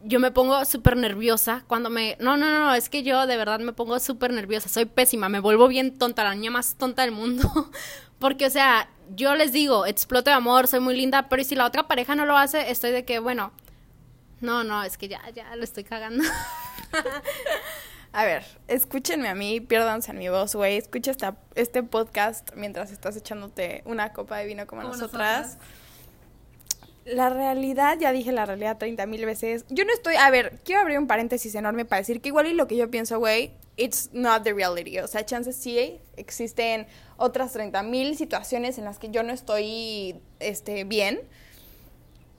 yo me pongo súper nerviosa cuando me... No, no, no, es que yo de verdad me pongo súper nerviosa. Soy pésima, me vuelvo bien tonta, la niña más tonta del mundo. <laughs> Porque, o sea, yo les digo, exploto de amor, soy muy linda, pero ¿y si la otra pareja no lo hace? Estoy de que, bueno, no, no, es que ya, ya lo estoy cagando. <laughs> A ver, escúchenme a mí, piérdanse en mi voz, güey. Escucha esta, este podcast mientras estás echándote una copa de vino como, Como nosotras. La realidad, ya dije la realidad 30 mil veces. Yo no estoy, a ver, quiero abrir un paréntesis enorme para decir que igual y lo que yo pienso, güey, it's not the reality. O sea, chances sí existen otras 30 mil situaciones en las que yo no estoy, este, bien.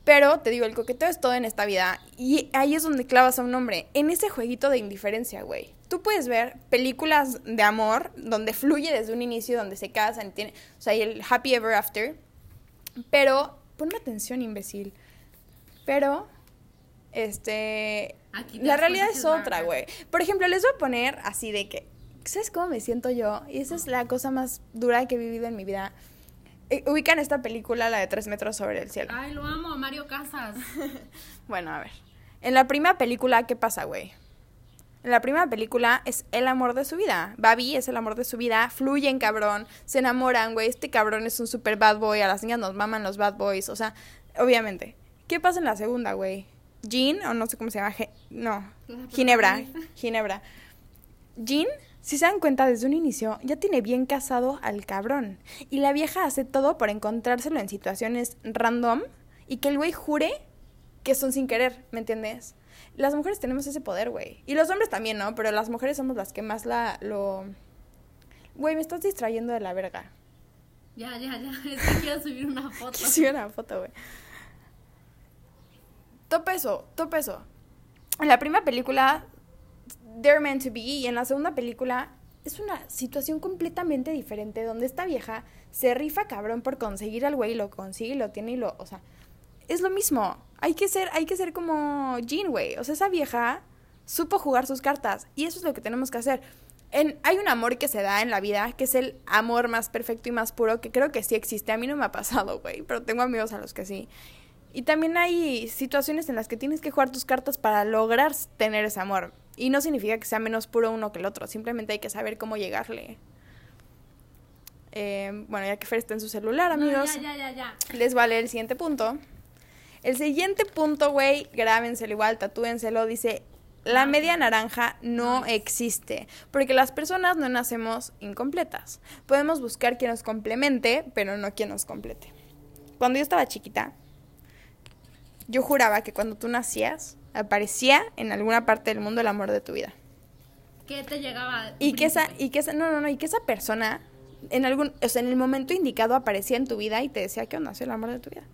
Pero te digo, el coqueteo es todo en esta vida. Y ahí es donde clavas a un hombre. En ese jueguito de indiferencia, güey. Tú puedes ver películas de amor donde fluye desde un inicio, donde se casan, y tiene, o sea, el happy ever after. Pero, ponme atención, imbécil. Pero, este. Aquí La realidad es otra, güey. Por ejemplo, les voy a poner así de que. ¿Sabes cómo me siento yo? Y esa es la cosa más dura que he vivido en mi vida. Eh, Ubican esta película, la de tres metros sobre el cielo. Ay, lo amo, Mario Casas. <laughs> Bueno, a ver. En la primera película, ¿qué pasa, güey? En la primera película es el amor de su vida. Babi es el amor de su vida. Fluyen, cabrón. Se enamoran, güey. Este cabrón es un super bad boy. A las niñas nos maman los bad boys. O sea, obviamente. ¿Qué pasa en la segunda, güey? Jean, o no sé cómo se llama. Ge- no. Ginebra. Ginebra. Jean, si se dan cuenta desde un inicio, ya tiene bien casado al cabrón. Y la vieja hace todo por encontrárselo en situaciones random y que el güey jure que son sin querer, ¿me entiendes? Las mujeres tenemos ese poder, güey. Y los hombres también, ¿no? Pero las mujeres somos las que más la lo... Güey, me estás distrayendo de la verga. Ya, ya, ya. <laughs> Es que quiero subir una <laughs> foto. Quisiera una foto, güey. Topa eso, topa eso. En la primera película, They're Meant to Be, y en la segunda película es una situación completamente diferente, donde esta vieja se rifa cabrón por conseguir al güey, lo consigue, lo tiene y lo, o sea, es lo mismo. Hay que ser, hay que ser como Jean, güey. O sea, esa vieja supo jugar sus cartas y eso es lo que tenemos que hacer. En, hay un amor que se da en la vida, que es el amor más perfecto y más puro, que creo que sí existe. A mí no me ha pasado, güey, pero tengo amigos a los que sí. Y también hay situaciones en las que tienes que jugar tus cartas para lograr tener ese amor. Y no significa que sea menos puro uno que el otro, simplemente hay que saber cómo llegarle. Eh, bueno, ya que Fer está en su celular, amigos, ya, ya, ya, ya. les va a leer el siguiente punto. El siguiente punto, güey, grábenselo igual, tatúenselo, dice, la media naranja no existe, porque las personas no nacemos incompletas. Podemos buscar quien nos complemente, pero no quien nos complete. Cuando yo estaba chiquita, yo juraba que cuando tú nacías, aparecía en alguna parte del mundo el amor de tu vida. ¿Qué te llegaba? Y que esa, y que esa, no, no, no, y que esa persona en algún, o sea, en el momento indicado aparecía en tu vida y te decía que onda, soy el amor de tu vida.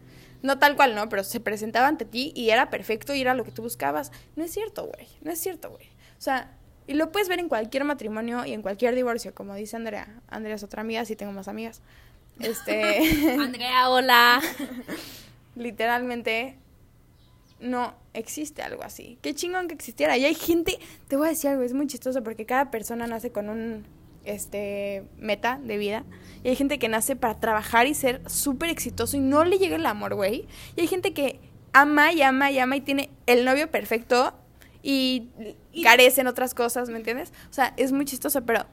No tal cual, no, pero se presentaba ante ti y era perfecto y era lo que tú buscabas. No es cierto, güey, no es cierto, güey. O sea, y lo puedes ver en cualquier matrimonio y en cualquier divorcio, como dice Andrea. Andrea es otra amiga, sí tengo más amigas. Este, <laughs> Andrea, hola. <laughs> literalmente no existe algo así. Qué chingón que existiera. Y hay gente, te voy a decir algo, es muy chistoso porque cada persona nace con un este meta de vida. Y hay gente que nace para trabajar y ser súper exitoso y no le llega el amor, güey. Y hay gente que ama y ama y ama y tiene el novio perfecto y, carece en otras cosas, ¿me entiendes? O sea, es muy chistoso, pero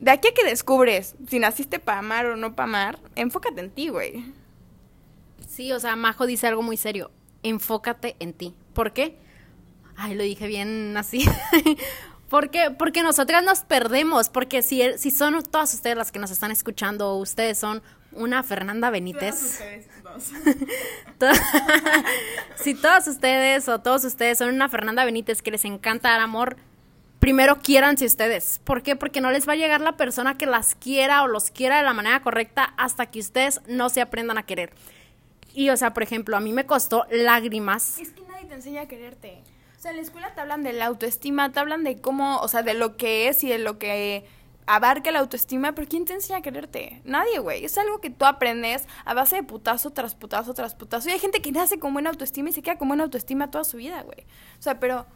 de aquí a que descubres si naciste para amar o no para amar, enfócate en ti, güey. Sí, o sea, Majo dice algo muy serio. Enfócate en ti. ¿Por qué? Ay, lo dije bien así. <laughs> porque, porque nosotras nos perdemos, porque si, si son todas ustedes las que nos están escuchando, ustedes son una Fernanda Benítez. <laughs> <laughs> si todas ustedes o todos ustedes son una Fernanda Benítez que les encanta dar amor, primero quiéranse ustedes. ¿Por qué? Porque no les va a llegar la persona que las quiera o los quiera de la manera correcta hasta que ustedes no se aprendan a querer. Y, o sea, por ejemplo, a mí me costó lágrimas. Es que nadie te enseña a quererte. O sea, en la escuela te hablan de la autoestima, te hablan de cómo, o sea, de lo que es y de lo que abarca la autoestima, pero ¿quién te enseña a quererte? Nadie, güey. Es algo que tú aprendes a base de putazo tras putazo tras putazo. Y hay gente que nace con buena autoestima y se queda con buena autoestima toda su vida, güey. O sea, pero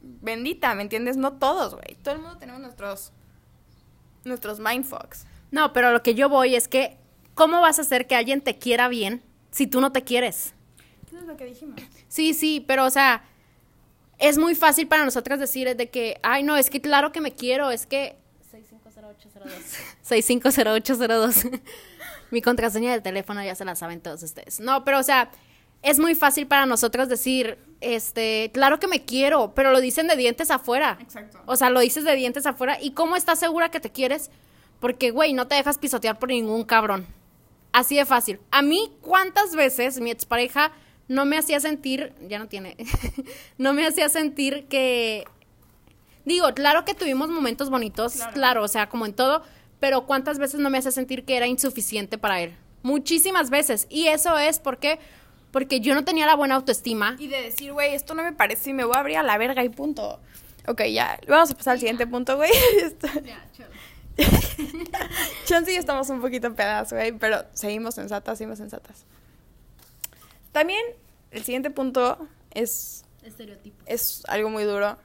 bendita, ¿me entiendes? No todos, güey. Todo el mundo tenemos nuestros nuestros mindfucks. No, pero lo que yo voy es que ¿cómo vas a hacer que alguien te quiera bien si tú no te quieres? Eso es lo que dijimos. Sí, sí, pero o sea, es muy fácil para nosotras decir de que, ay, no, es que claro que me quiero, es que 650802. 650802. <laughs> Mi contraseña del teléfono ya se la saben todos ustedes. No, pero o sea, es muy fácil para nosotros decir, este, claro que me quiero, pero lo dicen de dientes afuera. Exacto. O sea, lo dices de dientes afuera. ¿Y cómo estás segura que te quieres? Porque, güey, no te dejas pisotear por ningún cabrón. Así de fácil. A mí, ¿cuántas veces mi expareja no me hacía sentir, ya no tiene, <laughs> no me hacía sentir que Digo, claro que tuvimos momentos bonitos, claro. o sea, como en todo, pero ¿cuántas veces no me hace sentir que era insuficiente para él? Muchísimas veces. Y eso es porque porque yo no tenía la buena autoestima. Y de decir, güey, esto no me parece y me voy a abrir a la verga y punto. Ok, ya, vamos a pasar al siguiente punto, güey. <laughs> Ya, <laughs> Chance y estamos un poquito pedadas, güey, pero seguimos sensatas, seguimos sensatas. También el siguiente punto es... Estereotipos. Es algo muy duro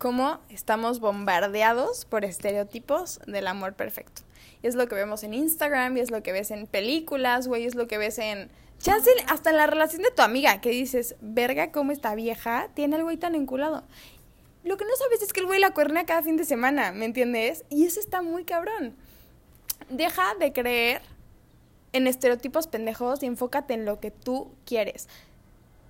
cómo estamos bombardeados por estereotipos del amor perfecto. Y es lo que vemos en Instagram, y es lo que ves en películas, güey, es lo que ves en... Chance, hasta en la relación de tu amiga, que dices, verga, cómo esta vieja tiene al güey tan enculado. Lo que no sabes es que el güey la cuernea cada fin de semana, ¿me entiendes? Y eso está muy cabrón. Deja de creer en estereotipos pendejos y enfócate en lo que tú quieres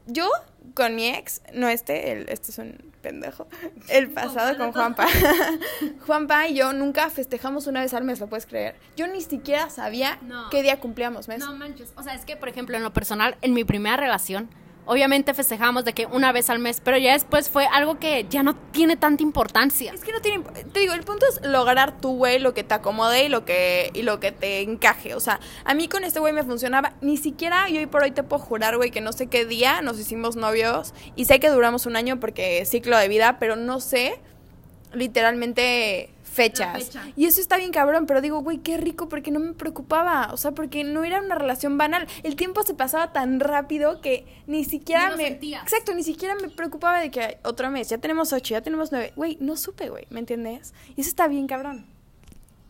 yo con mi ex, no este, el, este es un pendejo, <laughs> el pasado con Juanpa. <laughs> <laughs> Juanpa y yo nunca festejamos una vez al mes, ¿lo puedes creer? Yo ni siquiera sabía qué día cumplíamos mes. No manches, o sea, es que, por ejemplo, en lo personal, en mi primera relación, obviamente festejamos de que una vez al mes, pero ya después fue algo que ya no tiene tanta importancia. Es que no tiene, te digo, el punto es lograr tu güey lo que te acomode y lo que y lo que te encaje, o sea, a mí con este güey me funcionaba, ni siquiera yo hoy por hoy te puedo jurar, güey, que no sé qué día nos hicimos novios. Y sé que duramos un año porque ciclo de vida, pero no sé literalmente fechas. Y eso está bien cabrón, pero digo, güey, qué rico porque no me preocupaba, o sea, porque no era una relación banal. El tiempo se pasaba tan rápido que ni siquiera me... Exacto, ni siquiera me preocupaba de que otro mes, ya tenemos ocho, ya tenemos nueve. Güey, no supe, güey, ¿me entiendes? Y eso está bien cabrón.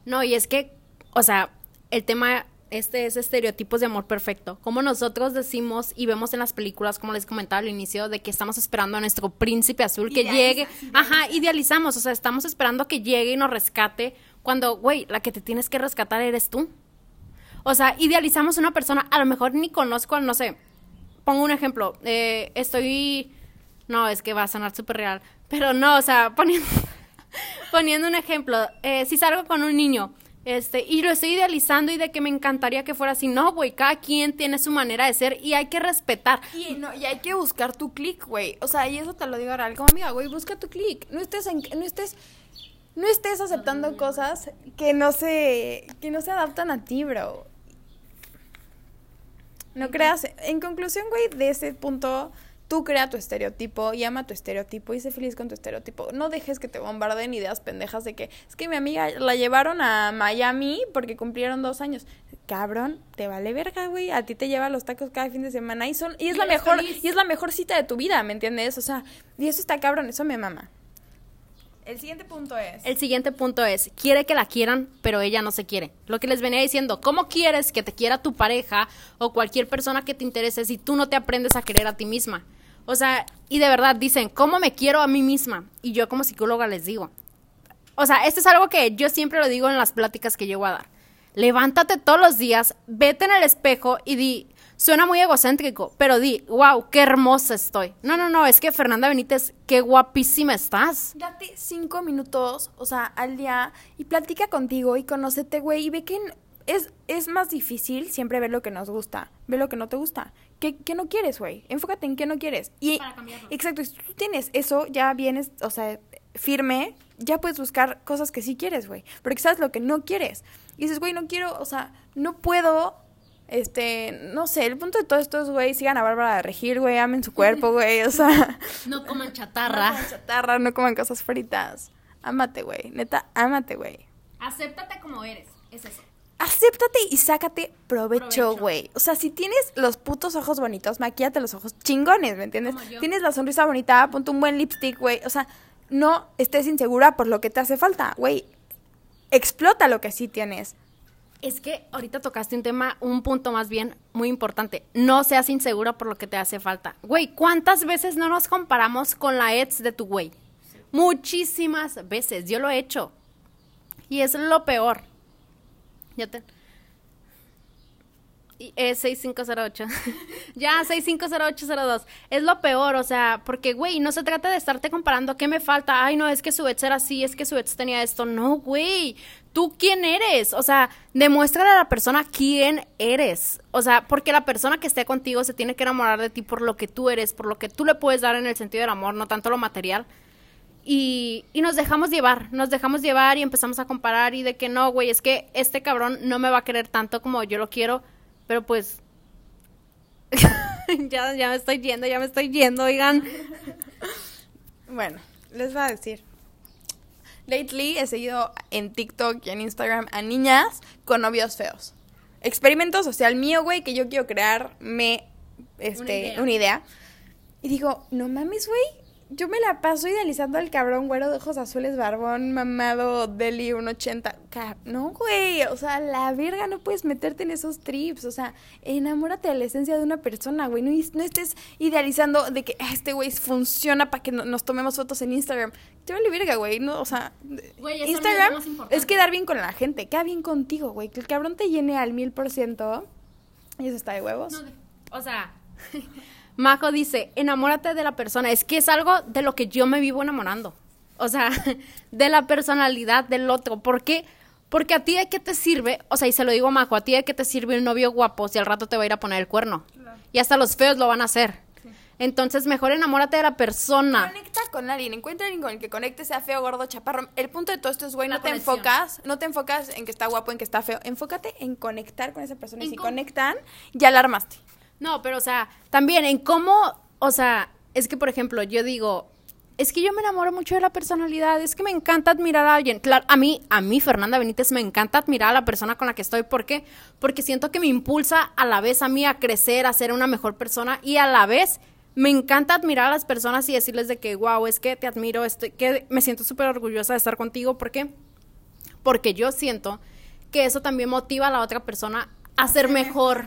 No, y es que, o sea, el tema este es estereotipos de amor perfecto. Como nosotros decimos y vemos en las películas, como les comentaba al inicio, de que estamos esperando a nuestro príncipe azul que llegue. Ajá, idealizamos, o sea, estamos esperando que llegue y nos rescate. Cuando, güey, la que te tienes que rescatar eres tú. O sea, idealizamos a una persona, a lo mejor ni conozco, no sé. Pongo un ejemplo. Eh, estoy. No, es que va a sonar súper real. Pero no, o sea, <laughs> poniendo, poniendo un ejemplo. Eh, si salgo con un niño este, y lo estoy idealizando y de que me encantaría que fuera así. No, güey, cada quien tiene su manera de ser y hay que respetar. Y, no, y hay que buscar tu clic, güey. O sea, y eso te lo digo ahora como amiga, güey, busca tu clic. No estés no estés no estés aceptando cosas que no se que no se adaptan a ti, bro. No creas, en conclusión, güey, de ese punto Tú crea tu estereotipo y ama tu estereotipo y sé feliz con tu estereotipo. No dejes que te bombarden ideas pendejas de que es que mi amiga la llevaron a Miami porque cumplieron dos años. Cabrón, te vale verga, güey. A ti te lleva los tacos cada fin de semana y son y es la mejor y es la mejor cita de tu vida, ¿me entiendes? O sea, y eso está cabrón, eso me mama. El siguiente punto es. El siguiente punto es, quiere que la quieran, pero ella no se quiere. Lo que les venía diciendo, ¿cómo quieres que te quiera tu pareja o cualquier persona que te interese si tú no te aprendes a querer a ti misma? O sea, y de verdad dicen, ¿cómo me quiero a mí misma? Y yo como psicóloga les digo. O sea, esto es algo que yo siempre lo digo en las pláticas que llego a dar. Levántate todos los días, vete en el espejo y di, suena muy egocéntrico, pero di, wow, qué hermosa estoy. No, no, no, es que Fernanda Benítez, qué guapísima estás. Date cinco minutos, o sea, al día y platica contigo y conócete, güey, y ve que es, es más difícil siempre ver lo que nos gusta, ver lo que no te gusta. ¿Qué, qué no quieres, güey? Enfócate en qué no quieres. Y, Para cambiarlo. Exacto, si tú tienes eso, ya vienes, o sea, firme, ya puedes buscar cosas que sí quieres, güey. Porque sabes lo que no quieres. Y dices, güey, no quiero, o sea, no puedo este, no sé, el punto de todo esto es, güey, sigan a Bárbara de Regir, güey, amen su cuerpo, <laughs> güey, o sea. No coman <laughs> No chatarra. coman chatarra, no coman cosas fritas. Ámate, güey, neta, ámate, güey. Acéptate como eres, es eso. Acéptate y sácate provecho, güey. O sea, si tienes los putos ojos bonitos, maquíate los ojos chingones, ¿me entiendes? Tienes la sonrisa bonita, ponte un buen lipstick, güey. O sea, no estés insegura por lo que te hace falta, güey. Explota lo que sí tienes. Es que ahorita tocaste un tema, un punto más bien muy importante. No seas insegura por lo que te hace falta. Güey, ¿cuántas veces no nos comparamos con la ex de tu güey? Muchísimas veces. Yo lo he hecho. Y es lo peor. Ya Es 6508. <laughs> ya, 650802. Es lo peor, o sea, porque, güey, no se trata de estarte comparando qué me falta. Ay, no, es que su ex era así, es que su ex tenía esto. No, güey. ¿Tú quién eres? O sea, demuéstrale a la persona quién eres. O sea, porque la persona que esté contigo se tiene que enamorar de ti por lo que tú eres, por lo que tú le puedes dar en el sentido del amor, no tanto lo material. Y, y nos dejamos llevar, nos dejamos llevar y empezamos a comparar y de que no, güey, es que este cabrón no me va a querer tanto como yo lo quiero, pero pues... <laughs> ya, ya me estoy yendo, ya me estoy yendo, oigan. <laughs> Bueno, les voy a decir. Lately he seguido en TikTok y en Instagram a niñas con novios feos. Experimento social mío, güey, que yo quiero crearme este, Una idea. una idea. Y digo, no mames, güey. Yo me la paso idealizando al cabrón güero de ojos azules, barbón, mamado, deli, un 80. Ca- No, güey. O sea, la verga, no puedes meterte en esos trips. O sea, enamórate de la esencia de una persona, güey. No, estés idealizando de que "Ah, este güey funciona para que no- nos tomemos fotos en Instagram. Te vale verga, güey. No, o sea, Güey, es Instagram es quedar bien con la gente. Queda bien contigo, güey. Que el cabrón te llene al mil por ciento. Y eso está de huevos. No, o sea, <laughs> Majo dice, enamórate de la persona. Es que es algo de lo que yo me vivo enamorando. O sea, <laughs> de la personalidad del otro. ¿Por qué? Porque a ti de qué te sirve, o sea, y se lo digo a Majo, a ti de qué te sirve un novio guapo si al rato te va a ir a poner el cuerno. Y hasta los feos lo van a hacer. Entonces, mejor enamórate de la persona. Conecta con alguien, encuentra a alguien con el que conecte, sea feo, gordo, chaparro. El punto de todo esto es, güey, La no te enfocas, no te enfocas en que está guapo, en que está feo. Enfócate en conectar con esa persona. Y si con- conectan, ya la armaste. No, pero o sea, también en cómo, o sea, es que por ejemplo, yo digo, es que yo me enamoro mucho de la personalidad, es que me encanta admirar a alguien. Claro, a mí, a mí Fernanda Benítez me encanta admirar a la persona con la que estoy, ¿por qué? Porque siento que me impulsa a la vez a mí a crecer, a ser una mejor persona y a la vez me encanta admirar a las personas y decirles de que, wow, es que te admiro, estoy, que me siento súper orgullosa de estar contigo, ¿por qué? Porque yo siento que eso también motiva a la otra persona a ser mejor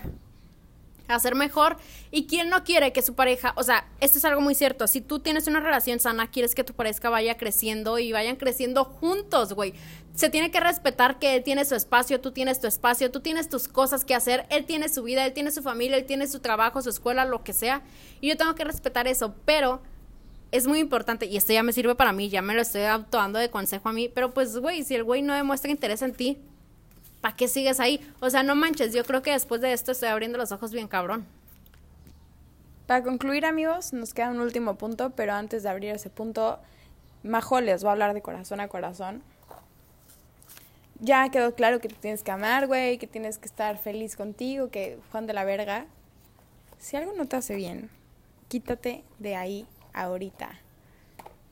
a ser mejor. ¿Y quién no quiere que su pareja, o sea, esto es algo muy cierto, si tú tienes una relación sana, quieres que tu pareja vaya creciendo y vayan creciendo juntos, güey. Se tiene que respetar que él tiene su espacio, tú tienes tu espacio, tú tienes tus cosas que hacer, él tiene su vida, él tiene su familia, él tiene su trabajo, su escuela, lo que sea. Y yo tengo que respetar eso, pero es muy importante, y esto ya me sirve para mí, ya me lo estoy dando de consejo a mí, pero pues, güey, si el güey no demuestra interés en ti, ¿para qué sigues ahí? O sea, no manches, yo creo que después de esto estoy abriendo los ojos bien cabrón. Para concluir, amigos, nos queda un último punto, pero antes de abrir ese punto, Majo les va a hablar de corazón a corazón. Ya quedó claro que te tienes que amar, güey, que tienes que estar feliz contigo, que Juan de la verga. Si algo no te hace bien, quítate de ahí ahorita.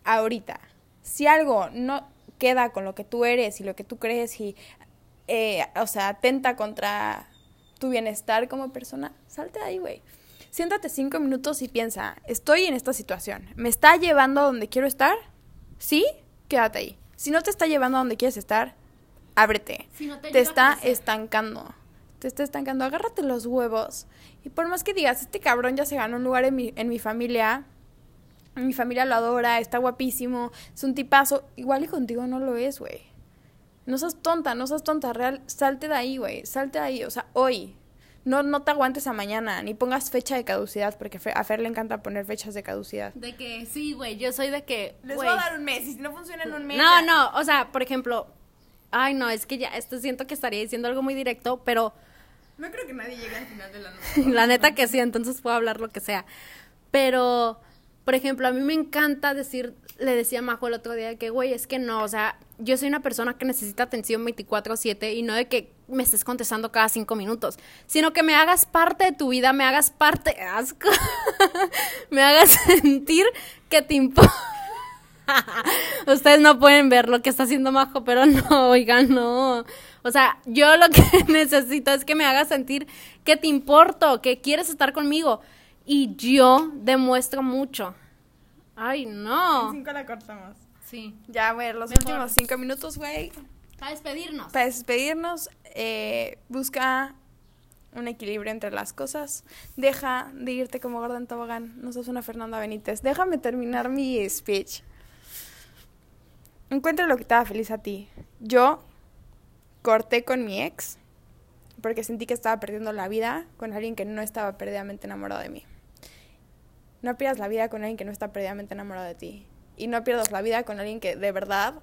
Ahorita. Si algo no queda con lo que tú eres y lo que tú crees y, eh, o sea, atenta contra tu bienestar como persona, salte de ahí, güey. Siéntate cinco minutos y piensa, estoy en esta situación, ¿me está llevando a donde quiero estar? ¿Sí? Quédate ahí. Si no te está llevando a donde quieres estar, ábrete. Si no te te está estancando. Te está estancando. Agárrate los huevos. Y por más que digas, este cabrón ya se ganó un lugar en mi, en mi familia, mi familia lo adora, está guapísimo, es un tipazo, igual y contigo no lo es, güey. No seas tonta, no seas tonta, real, salte de ahí, güey, salte de ahí, o sea, hoy. no, no te aguantes a mañana, ni pongas fecha de caducidad, porque a Fer le encanta poner fechas de caducidad. De que sí, güey, yo soy de que... Les voy a dar un mes, y si no funciona en un mes. No, ya. no, o sea, por ejemplo, ay, no, es que ya, esto siento que estaría diciendo algo muy directo, pero No creo que nadie llegue al final de la noche. <laughs> la neta que sí, entonces puedo hablar lo que sea. Pero, por ejemplo, a mí me encanta decir, le decía a Majo el otro día que, güey, es que no, o sea, yo soy una persona que necesita atención 24/7 y no de que me estés contestando cada cinco minutos, sino que me hagas parte de tu vida, me hagas parte, asco, <laughs> me hagas <laughs> sentir que te importa. <laughs> Ustedes no pueden ver lo que está haciendo Majo, pero no, oigan, no. O sea, yo lo que necesito es que me hagas sentir que te importo, que quieres estar conmigo. Y yo demuestro mucho. Ay, no. Cinco la cortamos. Sí. Ya, güey, los Mejor. últimos cinco minutos, güey. Para despedirnos. Para despedirnos, eh, busca un equilibrio entre las cosas. Deja de irte como gorda en tobogán. No sos una Fernanda Benítez. Déjame terminar mi speech. Encuentra lo que te haga feliz a ti. Yo corté con mi ex porque sentí que estaba perdiendo la vida con alguien que no estaba perdidamente enamorado de mí. No pierdas la vida con alguien que no está perdidamente enamorado de ti. Y no pierdas la vida con alguien que de verdad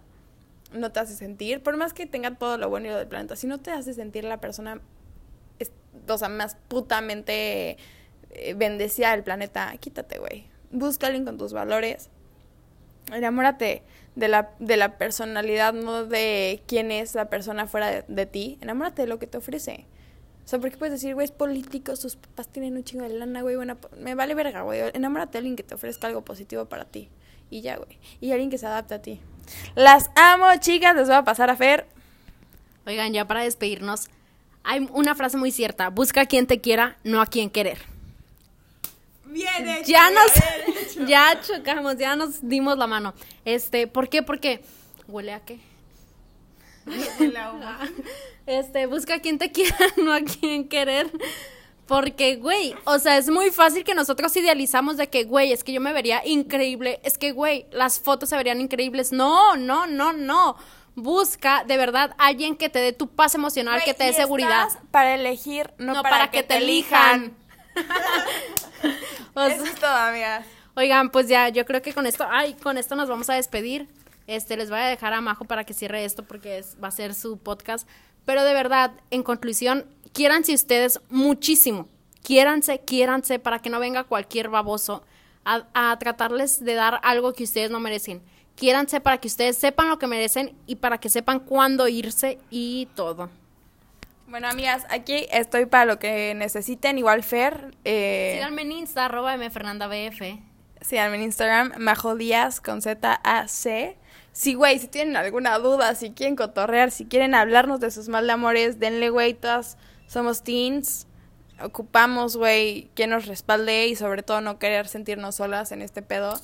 no te hace sentir, por más que tenga todo lo bueno y lo del planeta, si no te hace sentir la persona, o sea, más putamente eh, bendecida del planeta, quítate, güey. Busca a alguien con tus valores. Enamórate de la, de la personalidad, no de quién es la persona fuera de ti. Enamórate de lo que te ofrece. O sea, porque puedes decir, güey, es político, sus papás tienen un chingo de lana, güey, bueno, me vale verga, güey. Enamórate de alguien que te ofrezca algo positivo para ti. Y ya, güey. Y alguien que se adapte a ti. Las amo, chicas, les voy a pasar a Fer. Oigan, ya para despedirnos, hay una frase muy cierta. Busca a quien te quiera, no a quien querer. Bien hecho. ya nos, <laughs> ya chocamos, ya nos dimos la mano. Este, ¿por qué? Porque huele a qué. <laughs> Este, busca a quien te quiera, <laughs> no a quien querer. Porque, güey, o sea, es muy fácil que nosotros idealizamos de que, güey, es que yo me vería increíble, es que, güey, las fotos se verían increíbles. No, no, no, no. Busca, de verdad, alguien que te dé tu paz emocional, que te dé seguridad. Para elegir, no, No, para, que, te elijan. <laughs> O Eso es todo, amigas. Oigan, pues ya, yo creo que con esto, ay, con esto nos vamos a despedir. Este, les voy a dejar a Majo para que cierre esto porque es- va a ser su podcast. Pero de verdad, en conclusión, quiéranse ustedes muchísimo. Quiéranse, quiéranse para que no venga cualquier baboso a, a tratarles de dar algo que ustedes no merecen. Quiéranse para que ustedes sepan lo que merecen y para que sepan cuándo irse y todo. Bueno, amigas, aquí estoy para lo que necesiten. Igual Fer. Eh, Síganme en Insta, arroba mfernandabf. síganme en Instagram, Majo Díaz con Z-A-C. Sí, güey, si tienen alguna duda, si quieren cotorrear, si quieren hablarnos de sus mal de amores, denle, güey, todas somos teens. Ocupamos, güey, que nos respalde y sobre todo no querer sentirnos solas en este pedo.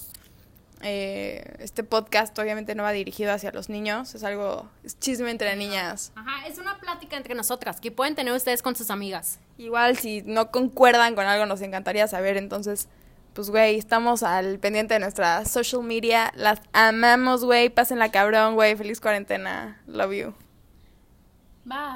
Eh, este podcast obviamente no va dirigido hacia los niños, es algo, es chisme entre niñas. Ajá, es una plática entre nosotras que pueden tener ustedes con sus amigas. Igual si no concuerdan con algo nos encantaría saber, entonces, pues güey, estamos al pendiente de nuestra social media, las amamos, güey, pásenla cabrón, güey, feliz cuarentena, love you. Bye.